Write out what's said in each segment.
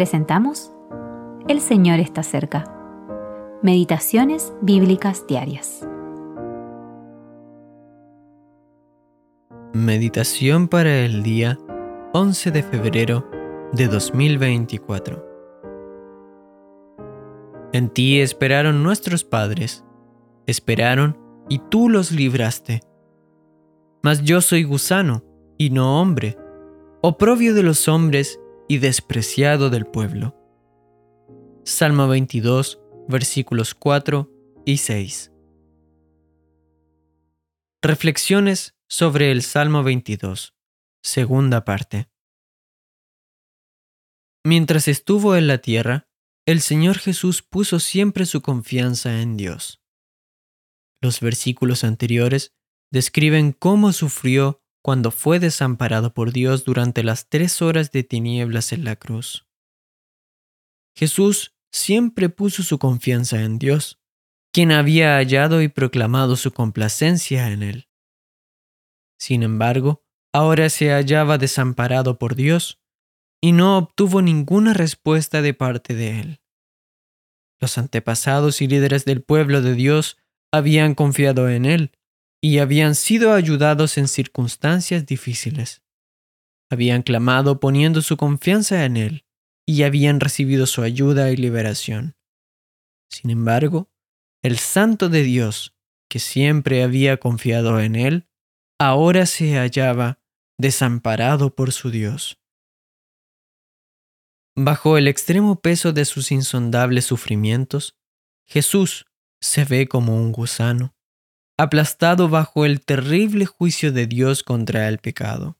presentamos El Señor está cerca. Meditaciones bíblicas diarias. Meditación para el día 11 de febrero de 2024. En ti esperaron nuestros padres, esperaron y tú los libraste. Mas yo soy gusano y no hombre, oprobio de los hombres y despreciado del pueblo. Salmo 22, versículos 4 y 6. Reflexiones sobre el Salmo 22, segunda parte. Mientras estuvo en la tierra, el Señor Jesús puso siempre su confianza en Dios. Los versículos anteriores describen cómo sufrió cuando fue desamparado por Dios durante las tres horas de tinieblas en la cruz. Jesús siempre puso su confianza en Dios, quien había hallado y proclamado su complacencia en él. Sin embargo, ahora se hallaba desamparado por Dios y no obtuvo ninguna respuesta de parte de él. Los antepasados y líderes del pueblo de Dios habían confiado en él y habían sido ayudados en circunstancias difíciles. Habían clamado poniendo su confianza en él y habían recibido su ayuda y liberación. Sin embargo, el santo de Dios, que siempre había confiado en él, ahora se hallaba desamparado por su Dios. Bajo el extremo peso de sus insondables sufrimientos, Jesús se ve como un gusano, aplastado bajo el terrible juicio de Dios contra el pecado.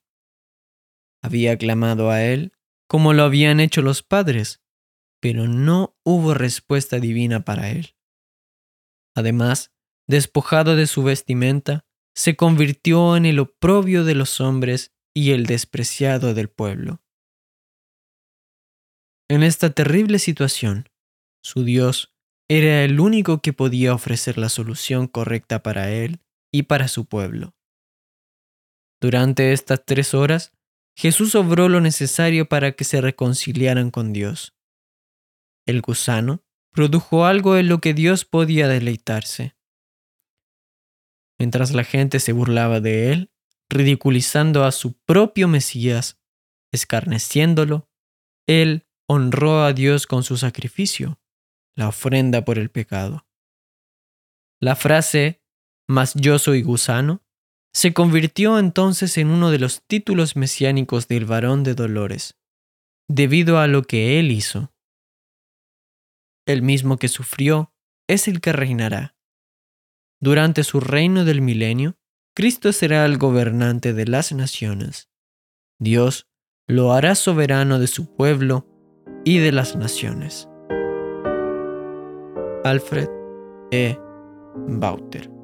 Había clamado a Él como lo habían hecho los padres, pero no hubo respuesta divina para Él. Además, despojado de su vestimenta, se convirtió en el oprobio de los hombres y el despreciado del pueblo. En esta terrible situación, su Dios era el único que podía ofrecer la solución correcta para él y para su pueblo. Durante estas tres horas, Jesús obró lo necesario para que se reconciliaran con Dios. El gusano produjo algo en lo que Dios podía deleitarse. Mientras la gente se burlaba de él, ridiculizando a su propio Mesías, escarneciéndolo, él honró a Dios con su sacrificio, la ofrenda por el pecado. La frase, mas yo soy gusano, se convirtió entonces en uno de los títulos mesiánicos del varón de dolores, debido a lo que él hizo. El mismo que sufrió es el que reinará. Durante su reino del milenio, Cristo será el gobernante de las naciones. Dios lo hará soberano de su pueblo y de las naciones. Alfred E. Bauter